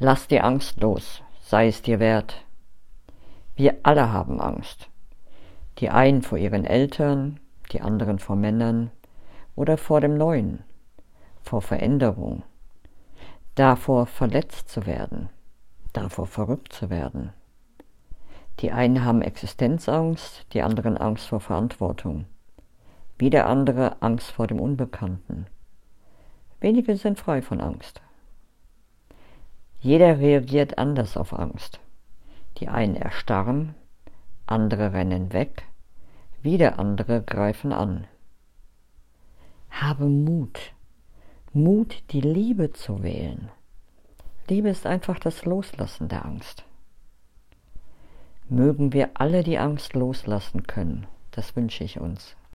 Lass die Angst los, sei es dir wert. Wir alle haben Angst. Die einen vor ihren Eltern, die anderen vor Männern oder vor dem Neuen, vor Veränderung, davor verletzt zu werden, davor verrückt zu werden. Die einen haben Existenzangst, die anderen Angst vor Verantwortung, wieder andere Angst vor dem Unbekannten. Wenige sind frei von Angst. Jeder reagiert anders auf Angst. Die einen erstarren, andere rennen weg, wieder andere greifen an. Habe Mut, Mut, die Liebe zu wählen. Liebe ist einfach das Loslassen der Angst. Mögen wir alle die Angst loslassen können, das wünsche ich uns.